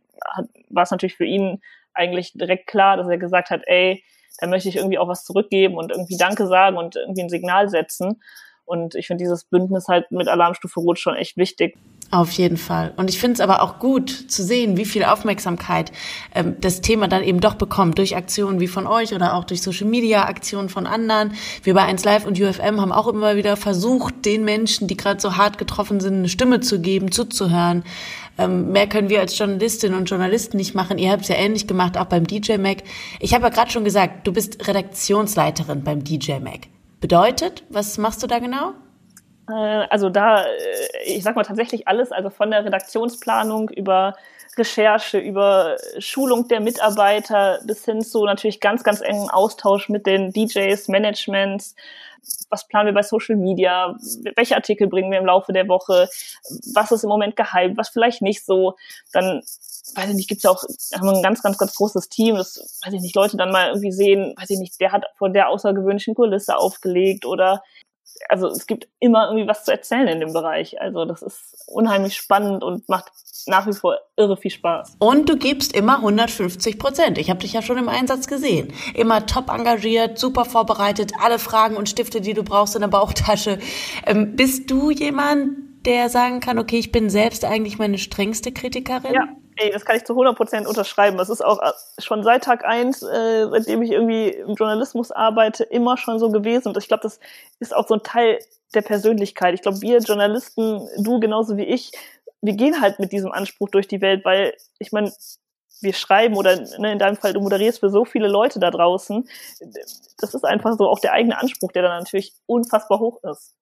war es natürlich für ihn eigentlich direkt klar, dass er gesagt hat, ey, da möchte ich irgendwie auch was zurückgeben und irgendwie Danke sagen und irgendwie ein Signal setzen. Und ich finde dieses Bündnis halt mit Alarmstufe Rot schon echt wichtig. Auf jeden Fall. Und ich finde es aber auch gut zu sehen, wie viel Aufmerksamkeit ähm, das Thema dann eben doch bekommt durch Aktionen wie von euch oder auch durch Social Media Aktionen von anderen. Wir bei 1 Live und UFM haben auch immer wieder versucht, den Menschen, die gerade so hart getroffen sind, eine Stimme zu geben, zuzuhören. Ähm, mehr können wir als Journalistinnen und Journalisten nicht machen. Ihr habt es ja ähnlich gemacht, auch beim DJ Mac. Ich habe ja gerade schon gesagt, du bist Redaktionsleiterin beim DJ Mac bedeutet? Was machst du da genau? Äh, also da, äh, ich sag mal tatsächlich alles, also von der Redaktionsplanung über Recherche, über Schulung der Mitarbeiter bis hin zu natürlich ganz, ganz engen Austausch mit den DJs, Managements. Was planen wir bei Social Media? Welche Artikel bringen wir im Laufe der Woche? Was ist im Moment gehypt? Was vielleicht nicht so? Dann weiß ich nicht, gibt's ja auch, haben wir ein ganz, ganz, ganz großes Team, das, weiß ich nicht, Leute dann mal irgendwie sehen, weiß ich nicht, der hat vor der außergewöhnlichen Kulisse aufgelegt oder also es gibt immer irgendwie was zu erzählen in dem Bereich. Also das ist unheimlich spannend und macht nach wie vor irre viel Spaß. Und du gibst immer 150 Prozent. Ich habe dich ja schon im Einsatz gesehen. Immer top engagiert, super vorbereitet, alle Fragen und Stifte, die du brauchst in der Bauchtasche. Ähm, bist du jemand, der sagen kann, okay, ich bin selbst eigentlich meine strengste Kritikerin? Ja, ey, das kann ich zu 100 Prozent unterschreiben. Das ist auch äh, schon seit Tag eins, äh, seitdem ich irgendwie im Journalismus arbeite, immer schon so gewesen. Und ich glaube, das ist auch so ein Teil der Persönlichkeit. Ich glaube, wir Journalisten, du genauso wie ich, wir gehen halt mit diesem Anspruch durch die Welt, weil ich meine, wir schreiben oder ne, in deinem Fall, du moderierst für so viele Leute da draußen. Das ist einfach so auch der eigene Anspruch, der dann natürlich unfassbar hoch ist.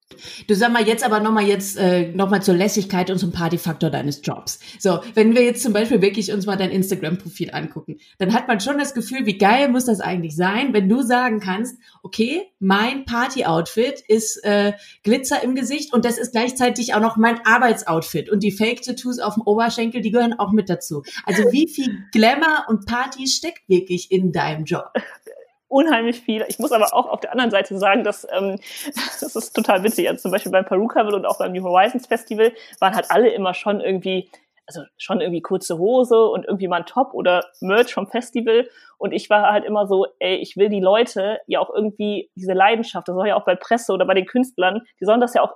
Du sag mal jetzt aber nochmal jetzt äh, noch mal zur Lässigkeit und zum Partyfaktor deines Jobs. So, wenn wir jetzt zum Beispiel wirklich uns mal dein Instagram-Profil angucken, dann hat man schon das Gefühl, wie geil muss das eigentlich sein, wenn du sagen kannst, okay, mein Party-Outfit ist äh, Glitzer im Gesicht und das ist gleichzeitig auch noch mein Arbeitsoutfit und die Fake-Tattoos auf dem Oberschenkel, die gehören auch mit dazu. Also wie viel Glamour und Party steckt wirklich in deinem Job? unheimlich viel. Ich muss aber auch auf der anderen Seite sagen, dass ähm, das ist total witzig. Also zum Beispiel beim Perucaville und auch beim New Horizons Festival waren halt alle immer schon irgendwie, also schon irgendwie kurze Hose und irgendwie mal ein Top oder Merch vom Festival. Und ich war halt immer so, ey, ich will die Leute ja auch irgendwie diese Leidenschaft, das soll ja auch bei Presse oder bei den Künstlern, die sollen das ja auch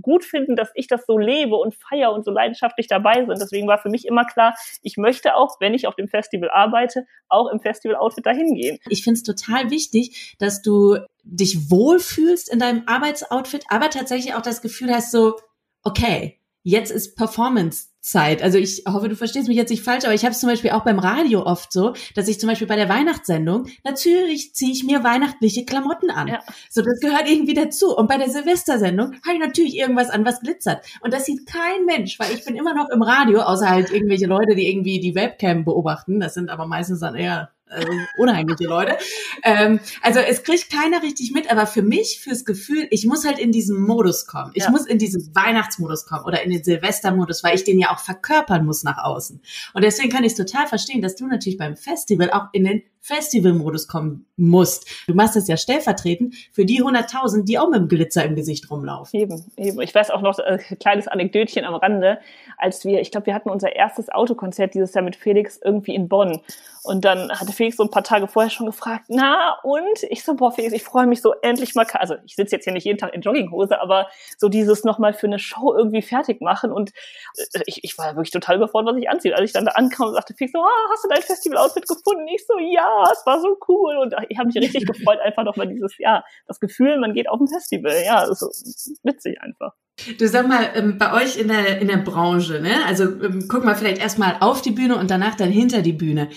gut finden, dass ich das so lebe und feier und so leidenschaftlich dabei sind. Deswegen war für mich immer klar, ich möchte auch, wenn ich auf dem Festival arbeite, auch im Festival-Outfit dahin gehen. Ich finde es total wichtig, dass du dich wohlfühlst in deinem Arbeitsoutfit, aber tatsächlich auch das Gefühl hast, so, okay, jetzt ist Performance Zeit. Also ich hoffe, du verstehst mich jetzt nicht falsch, aber ich habe es zum Beispiel auch beim Radio oft so, dass ich zum Beispiel bei der Weihnachtssendung, natürlich ziehe ich mir weihnachtliche Klamotten an. Ja. So, das gehört irgendwie dazu. Und bei der Silvestersendung habe ich natürlich irgendwas an, was glitzert. Und das sieht kein Mensch, weil ich bin immer noch im Radio, außer halt irgendwelche Leute, die irgendwie die Webcam beobachten. Das sind aber meistens dann eher also unheimliche Leute. Ähm, also es kriegt keiner richtig mit, aber für mich, fürs Gefühl, ich muss halt in diesen Modus kommen. Ich ja. muss in diesen Weihnachtsmodus kommen oder in den Silvestermodus, weil ich den ja auch verkörpern muss nach außen. Und deswegen kann ich es total verstehen, dass du natürlich beim Festival auch in den Festivalmodus kommen musst. Du machst es ja stellvertretend für die 100.000, die auch mit dem Glitzer im Gesicht rumlaufen. Eben, eben. Ich weiß auch noch ein äh, kleines Anekdötchen am Rande, als wir, ich glaube, wir hatten unser erstes Autokonzert dieses Jahr mit Felix irgendwie in Bonn. Und dann hatte Felix so ein paar Tage vorher schon gefragt, na und? Ich so, boah, Felix, ich freue mich so endlich mal, also ich sitze jetzt hier nicht jeden Tag in Jogginghose, aber so dieses nochmal für eine Show irgendwie fertig machen. Und äh, ich, ich war wirklich total überfordert, was ich anziehe. Als ich dann da ankam und sagte Felix so, ah, hast du dein Festival-Outfit gefunden? Ich so, ja, es war so cool. Und ich habe mich richtig gefreut, einfach nochmal dieses, ja, das Gefühl, man geht auf ein Festival. Ja, das ist witzig einfach. Du sag mal, ähm, bei euch in der, in der Branche, ne? Also ähm, guck mal vielleicht erstmal auf die Bühne und danach dann hinter die Bühne.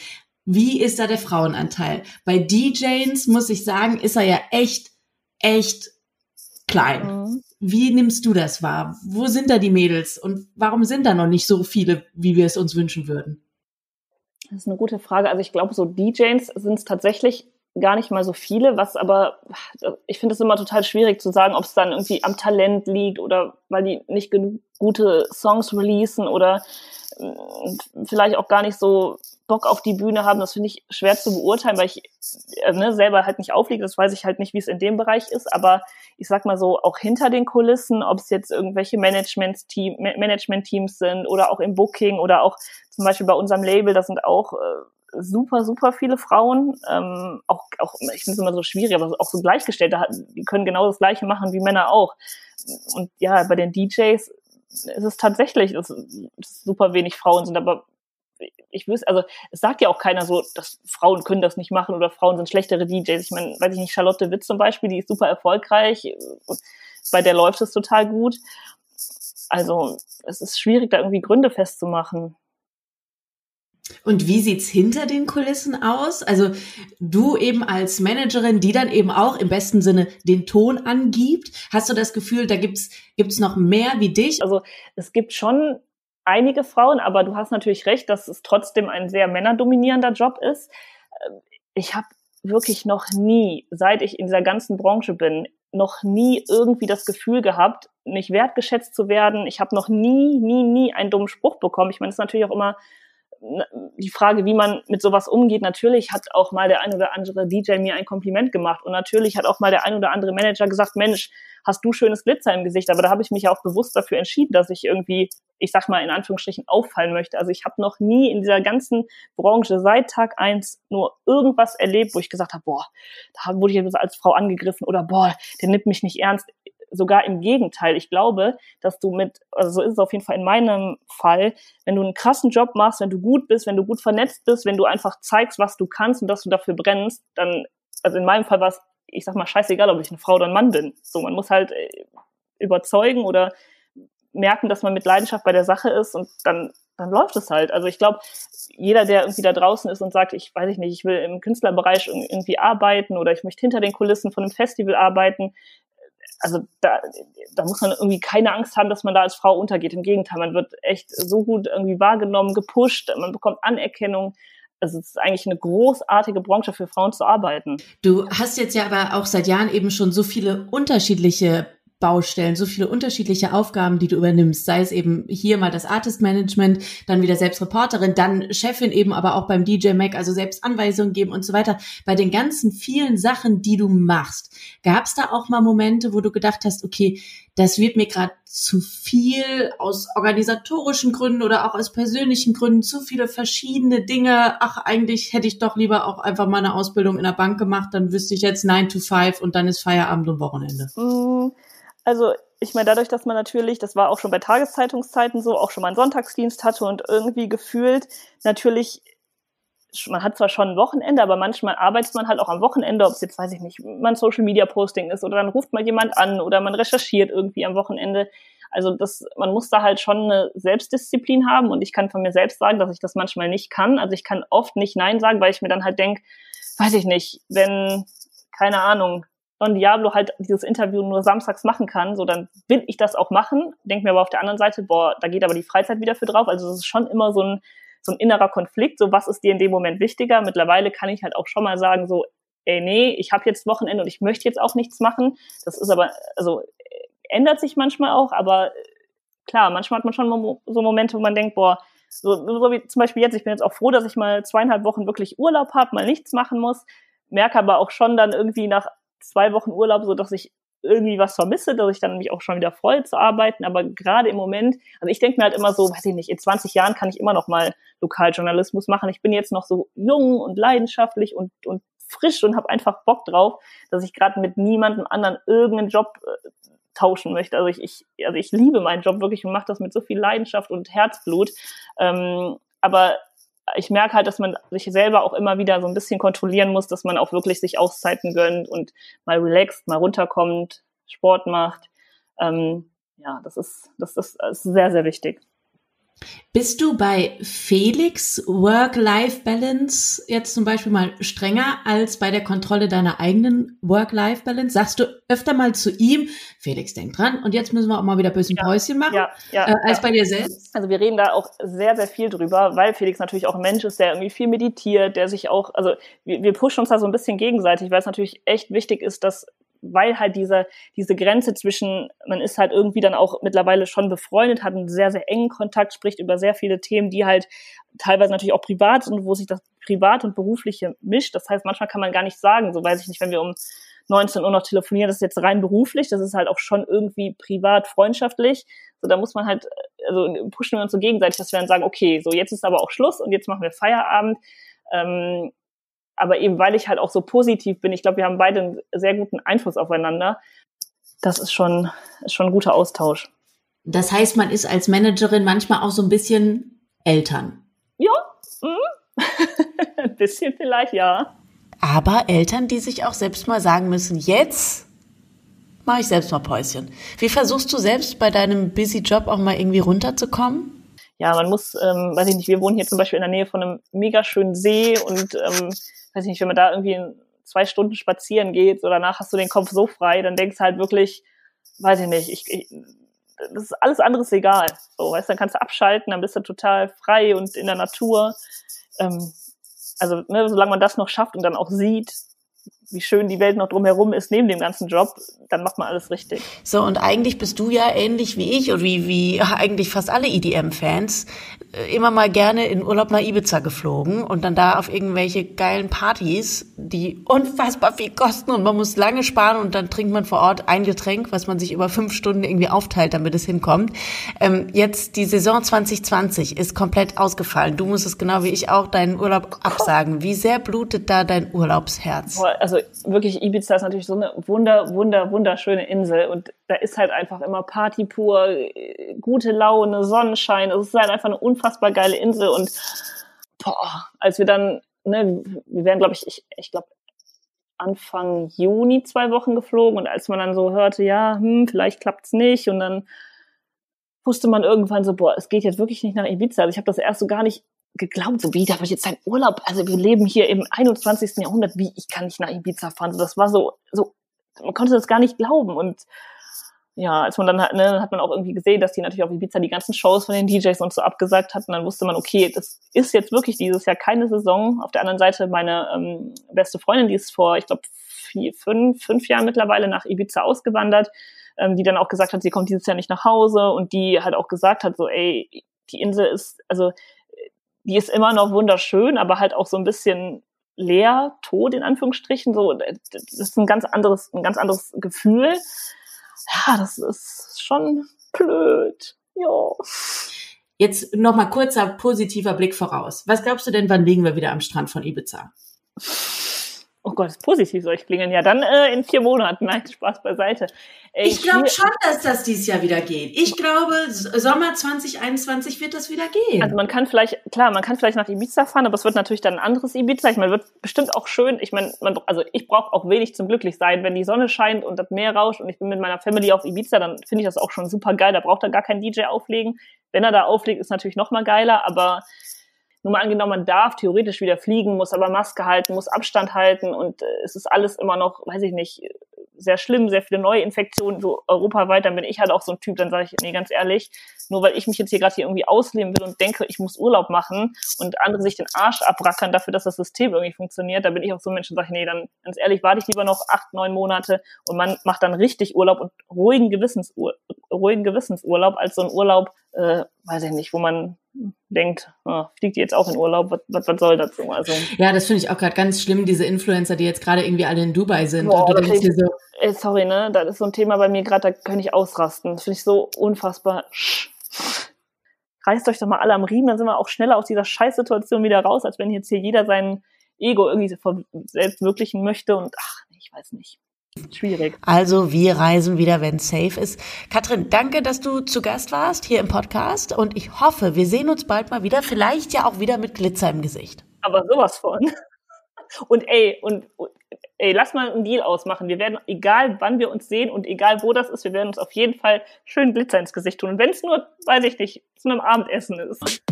Wie ist da der Frauenanteil? Bei DJs muss ich sagen, ist er ja echt, echt klein. Mhm. Wie nimmst du das wahr? Wo sind da die Mädels und warum sind da noch nicht so viele, wie wir es uns wünschen würden? Das ist eine gute Frage. Also ich glaube, so DJs sind es tatsächlich gar nicht mal so viele, was aber, ich finde es immer total schwierig zu sagen, ob es dann irgendwie am Talent liegt oder weil die nicht genug gute Songs releasen oder vielleicht auch gar nicht so Bock auf die Bühne haben, das finde ich schwer zu beurteilen, weil ich äh, ne, selber halt nicht aufliege. Das weiß ich halt nicht, wie es in dem Bereich ist. Aber ich sag mal so, auch hinter den Kulissen, ob es jetzt irgendwelche Management-Team, Management-Teams sind oder auch im Booking oder auch zum Beispiel bei unserem Label, das sind auch äh, super, super viele Frauen. Ähm, auch, auch, ich finde es immer so schwierig, aber auch so Gleichgestellte, die können genau das Gleiche machen wie Männer auch. Und ja, bei den DJs ist es tatsächlich, dass, dass super wenig Frauen sind, aber ich wüsste, also es sagt ja auch keiner so, dass Frauen können das nicht machen oder Frauen sind schlechtere DJs. Ich meine, weiß ich nicht, Charlotte Witz zum Beispiel, die ist super erfolgreich, bei der läuft es total gut. Also es ist schwierig, da irgendwie Gründe festzumachen. Und wie sieht's hinter den Kulissen aus? Also du eben als Managerin, die dann eben auch im besten Sinne den Ton angibt, hast du das Gefühl, da gibt's gibt's noch mehr wie dich? Also es gibt schon einige Frauen, aber du hast natürlich recht, dass es trotzdem ein sehr männerdominierender Job ist. Ähm, ich habe wirklich noch nie, seit ich in dieser ganzen Branche bin, noch nie irgendwie das Gefühl gehabt, nicht wertgeschätzt zu werden. Ich habe noch nie, nie, nie einen dummen Spruch bekommen. Ich meine, es ist natürlich auch immer die Frage, wie man mit sowas umgeht, natürlich hat auch mal der ein oder andere DJ mir ein Kompliment gemacht. Und natürlich hat auch mal der ein oder andere Manager gesagt, Mensch, hast du schönes Glitzer im Gesicht, aber da habe ich mich auch bewusst dafür entschieden, dass ich irgendwie, ich sag mal in Anführungsstrichen, auffallen möchte. Also ich habe noch nie in dieser ganzen Branche seit Tag eins nur irgendwas erlebt, wo ich gesagt habe, boah, da wurde ich jetzt als Frau angegriffen oder boah, der nimmt mich nicht ernst sogar im Gegenteil. Ich glaube, dass du mit, also so ist es auf jeden Fall in meinem Fall, wenn du einen krassen Job machst, wenn du gut bist, wenn du gut vernetzt bist, wenn du einfach zeigst, was du kannst und dass du dafür brennst, dann, also in meinem Fall war es, ich sag mal, scheißegal, ob ich eine Frau oder ein Mann bin. So, man muss halt äh, überzeugen oder merken, dass man mit Leidenschaft bei der Sache ist und dann, dann läuft es halt. Also ich glaube, jeder, der irgendwie da draußen ist und sagt, ich weiß ich nicht, ich will im Künstlerbereich irgendwie arbeiten oder ich möchte hinter den Kulissen von einem Festival arbeiten, also da, da muss man irgendwie keine Angst haben, dass man da als Frau untergeht. Im Gegenteil, man wird echt so gut irgendwie wahrgenommen, gepusht, man bekommt Anerkennung. Also es ist eigentlich eine großartige Branche für Frauen zu arbeiten. Du hast jetzt ja aber auch seit Jahren eben schon so viele unterschiedliche Baustellen, so viele unterschiedliche Aufgaben, die du übernimmst, sei es eben hier mal das Artist Management, dann wieder selbst Reporterin, dann Chefin eben aber auch beim DJ Mac, also selbst Anweisungen geben und so weiter. Bei den ganzen vielen Sachen, die du machst, gab es da auch mal Momente, wo du gedacht hast, okay, das wird mir gerade zu viel aus organisatorischen Gründen oder auch aus persönlichen Gründen, zu viele verschiedene Dinge. Ach, eigentlich hätte ich doch lieber auch einfach mal eine Ausbildung in der Bank gemacht, dann wüsste ich jetzt 9 to 5 und dann ist Feierabend und Wochenende. Mm also ich meine, dadurch, dass man natürlich, das war auch schon bei Tageszeitungszeiten so, auch schon mal einen Sonntagsdienst hatte und irgendwie gefühlt natürlich, man hat zwar schon ein Wochenende, aber manchmal arbeitet man halt auch am Wochenende, ob es jetzt, weiß ich nicht, man Social Media Posting ist oder dann ruft mal jemand an oder man recherchiert irgendwie am Wochenende. Also das, man muss da halt schon eine Selbstdisziplin haben und ich kann von mir selbst sagen, dass ich das manchmal nicht kann. Also ich kann oft nicht Nein sagen, weil ich mir dann halt denke, weiß ich nicht, wenn, keine Ahnung, Don Diablo halt dieses Interview nur samstags machen kann, so dann will ich das auch machen, denke mir aber auf der anderen Seite, boah, da geht aber die Freizeit wieder für drauf. Also es ist schon immer so ein, so ein innerer Konflikt, so was ist dir in dem Moment wichtiger. Mittlerweile kann ich halt auch schon mal sagen, so, ey, nee, ich habe jetzt Wochenende und ich möchte jetzt auch nichts machen. Das ist aber, also ändert sich manchmal auch, aber klar, manchmal hat man schon so Momente, wo man denkt, boah, so, so wie zum Beispiel jetzt, ich bin jetzt auch froh, dass ich mal zweieinhalb Wochen wirklich Urlaub habe, mal nichts machen muss, merke aber auch schon dann irgendwie nach zwei Wochen Urlaub, so dass ich irgendwie was vermisse, dass ich dann mich auch schon wieder freue zu arbeiten. Aber gerade im Moment, also ich denke mir halt immer so, weiß ich nicht, in 20 Jahren kann ich immer noch mal Lokaljournalismus machen. Ich bin jetzt noch so jung und leidenschaftlich und, und frisch und habe einfach Bock drauf, dass ich gerade mit niemandem anderen irgendeinen Job äh, tauschen möchte. Also ich, ich, also ich liebe meinen Job wirklich und mache das mit so viel Leidenschaft und Herzblut. Ähm, aber ich merke halt, dass man sich selber auch immer wieder so ein bisschen kontrollieren muss, dass man auch wirklich sich Auszeiten gönnt und mal relaxt, mal runterkommt, Sport macht. Ähm, ja, das ist, das ist, das ist sehr, sehr wichtig. Bist du bei Felix Work-Life-Balance jetzt zum Beispiel mal strenger als bei der Kontrolle deiner eigenen Work-Life-Balance? Sagst du öfter mal zu ihm, Felix, denk dran, und jetzt müssen wir auch mal wieder ein bisschen ja, Päuschen machen, ja, ja, äh, als bei dir selbst? Also wir reden da auch sehr, sehr viel drüber, weil Felix natürlich auch ein Mensch ist, der irgendwie viel meditiert, der sich auch, also wir, wir pushen uns da so ein bisschen gegenseitig, weil es natürlich echt wichtig ist, dass weil halt diese, diese Grenze zwischen, man ist halt irgendwie dann auch mittlerweile schon befreundet, hat einen sehr, sehr engen Kontakt, spricht über sehr viele Themen, die halt teilweise natürlich auch privat sind, wo sich das Privat und Berufliche mischt. Das heißt, manchmal kann man gar nicht sagen, so weiß ich nicht, wenn wir um 19 Uhr noch telefonieren, das ist jetzt rein beruflich, das ist halt auch schon irgendwie privat, freundschaftlich. So, da muss man halt, also pushen wir uns so gegenseitig, dass wir dann sagen, okay, so jetzt ist aber auch Schluss und jetzt machen wir Feierabend. Ähm, aber eben weil ich halt auch so positiv bin, ich glaube, wir haben beide einen sehr guten Einfluss aufeinander. Das ist schon, ist schon ein guter Austausch. Das heißt, man ist als Managerin manchmal auch so ein bisschen Eltern. Ja, mhm. ein bisschen vielleicht, ja. Aber Eltern, die sich auch selbst mal sagen müssen, jetzt mache ich selbst mal Päuschen. Wie versuchst du selbst bei deinem busy Job auch mal irgendwie runterzukommen? Ja, man muss, ähm, weiß ich nicht, wir wohnen hier zum Beispiel in der Nähe von einem mega schönen See und ähm, weiß ich nicht, wenn man da irgendwie zwei Stunden spazieren geht, so danach hast du den Kopf so frei, dann denkst halt wirklich, weiß ich nicht, ich, ich das ist alles anderes egal. So, weißt, dann kannst du abschalten, dann bist du total frei und in der Natur. Ähm, also, ne, solange man das noch schafft und dann auch sieht, wie schön die Welt noch drumherum ist neben dem ganzen Job, dann macht man alles richtig. So, und eigentlich bist du ja ähnlich wie ich und wie, wie eigentlich fast alle EDM-Fans äh, immer mal gerne in Urlaub nach Ibiza geflogen und dann da auf irgendwelche geilen Partys, die unfassbar viel kosten und man muss lange sparen und dann trinkt man vor Ort ein Getränk, was man sich über fünf Stunden irgendwie aufteilt, damit es hinkommt. Ähm, jetzt die Saison 2020 ist komplett ausgefallen. Du musstest genau wie ich auch deinen Urlaub absagen. Wie sehr blutet da dein Urlaubsherz? Also wirklich, Ibiza ist natürlich so eine wunder, wunder, wunderschöne Insel und da ist halt einfach immer Party pur, gute Laune, Sonnenschein. Es ist halt einfach eine unfassbar geile Insel und boah, als wir dann, ne, wir wären, glaube ich, ich, ich glaube, Anfang Juni zwei Wochen geflogen und als man dann so hörte, ja, hm, vielleicht klappt's nicht und dann wusste man irgendwann so, boah, es geht jetzt wirklich nicht nach Ibiza. Also ich habe das erst so gar nicht geglaubt, so wie, da habe ich jetzt einen Urlaub, also wir leben hier im 21. Jahrhundert, wie, ich kann nicht nach Ibiza fahren. Das war so, so, man konnte das gar nicht glauben und ja, als man dann hat, ne, hat man auch irgendwie gesehen, dass die natürlich auf Ibiza die ganzen Shows von den DJs und so abgesagt hatten. Dann wusste man, okay, das ist jetzt wirklich dieses Jahr keine Saison. Auf der anderen Seite meine ähm, beste Freundin, die ist vor, ich glaube, fünf, fünf Jahren mittlerweile nach Ibiza ausgewandert, ähm, die dann auch gesagt hat, sie kommt dieses Jahr nicht nach Hause und die halt auch gesagt hat, so, ey, die Insel ist, also die ist immer noch wunderschön, aber halt auch so ein bisschen leer, tot in Anführungsstrichen. So, das ist ein ganz anderes, ein ganz anderes Gefühl ja, das ist schon blöd. Ja. Jetzt nochmal kurzer positiver Blick voraus. Was glaubst du denn, wann liegen wir wieder am Strand von Ibiza? Oh Gott, positiv soll ich klingen. Ja, dann äh, in vier Monaten. Nein, Spaß beiseite. Äh, ich glaube schon, dass das dieses Jahr wieder geht. Ich glaube, Sommer 2021 wird das wieder gehen. Also man kann vielleicht, klar, man kann vielleicht nach Ibiza fahren, aber es wird natürlich dann ein anderes Ibiza. Ich meine, wird bestimmt auch schön. Ich meine, man, also ich brauche auch wenig zum Glücklichsein. Wenn die Sonne scheint und das Meer rauscht und ich bin mit meiner Family auf Ibiza, dann finde ich das auch schon super geil. Da braucht er gar kein DJ auflegen. Wenn er da auflegt, ist natürlich noch mal geiler, aber nur mal angenommen, man darf theoretisch wieder fliegen, muss aber Maske halten, muss Abstand halten und äh, es ist alles immer noch, weiß ich nicht, sehr schlimm, sehr viele Neuinfektionen, so europaweit, dann bin ich halt auch so ein Typ, dann sage ich, nee, ganz ehrlich, nur weil ich mich jetzt hier gerade hier irgendwie ausleben will und denke, ich muss Urlaub machen und andere sich den Arsch abrackern dafür, dass das System irgendwie funktioniert, da bin ich auch so ein Mensch und sage, nee, dann ganz ehrlich, warte ich lieber noch acht, neun Monate und man macht dann richtig Urlaub und ruhigen Gewissensurlaub, ruhigen Gewissensurlaub als so ein Urlaub, äh, weiß ich nicht, wo man denkt, oh, fliegt die jetzt auch in Urlaub, was, was, was soll das so? Also, ja, das finde ich auch gerade ganz schlimm, diese Influencer, die jetzt gerade irgendwie alle in Dubai sind. Boah, und du denkst dir so, ey, sorry, ne, das ist so ein Thema bei mir gerade, da kann ich ausrasten. Das finde ich so unfassbar. Reißt euch doch mal alle am Riemen, dann sind wir auch schneller aus dieser Scheißsituation wieder raus, als wenn jetzt hier jeder sein Ego irgendwie selbst verwirklichen möchte und ach, ich weiß nicht. Schwierig. Also wir reisen wieder, wenn es safe ist. Katrin, danke, dass du zu Gast warst hier im Podcast und ich hoffe, wir sehen uns bald mal wieder, vielleicht ja auch wieder mit Glitzer im Gesicht. Aber sowas von. Und ey, und, ey, lass mal einen Deal ausmachen. Wir werden, egal wann wir uns sehen und egal wo das ist, wir werden uns auf jeden Fall schön Glitzer ins Gesicht tun. Und wenn es nur, weiß ich nicht, zu einem Abendessen ist.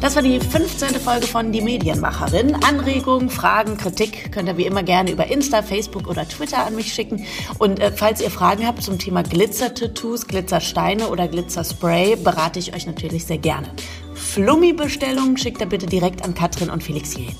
Das war die 15. Folge von Die Medienmacherin. Anregungen, Fragen, Kritik könnt ihr wie immer gerne über Insta, Facebook oder Twitter an mich schicken. Und äh, falls ihr Fragen habt zum Thema Glitzer-Tattoos, Glitzersteine oder Glitzerspray, berate ich euch natürlich sehr gerne. Flummi-Bestellungen schickt ihr bitte direkt an Katrin und Felix hierhin.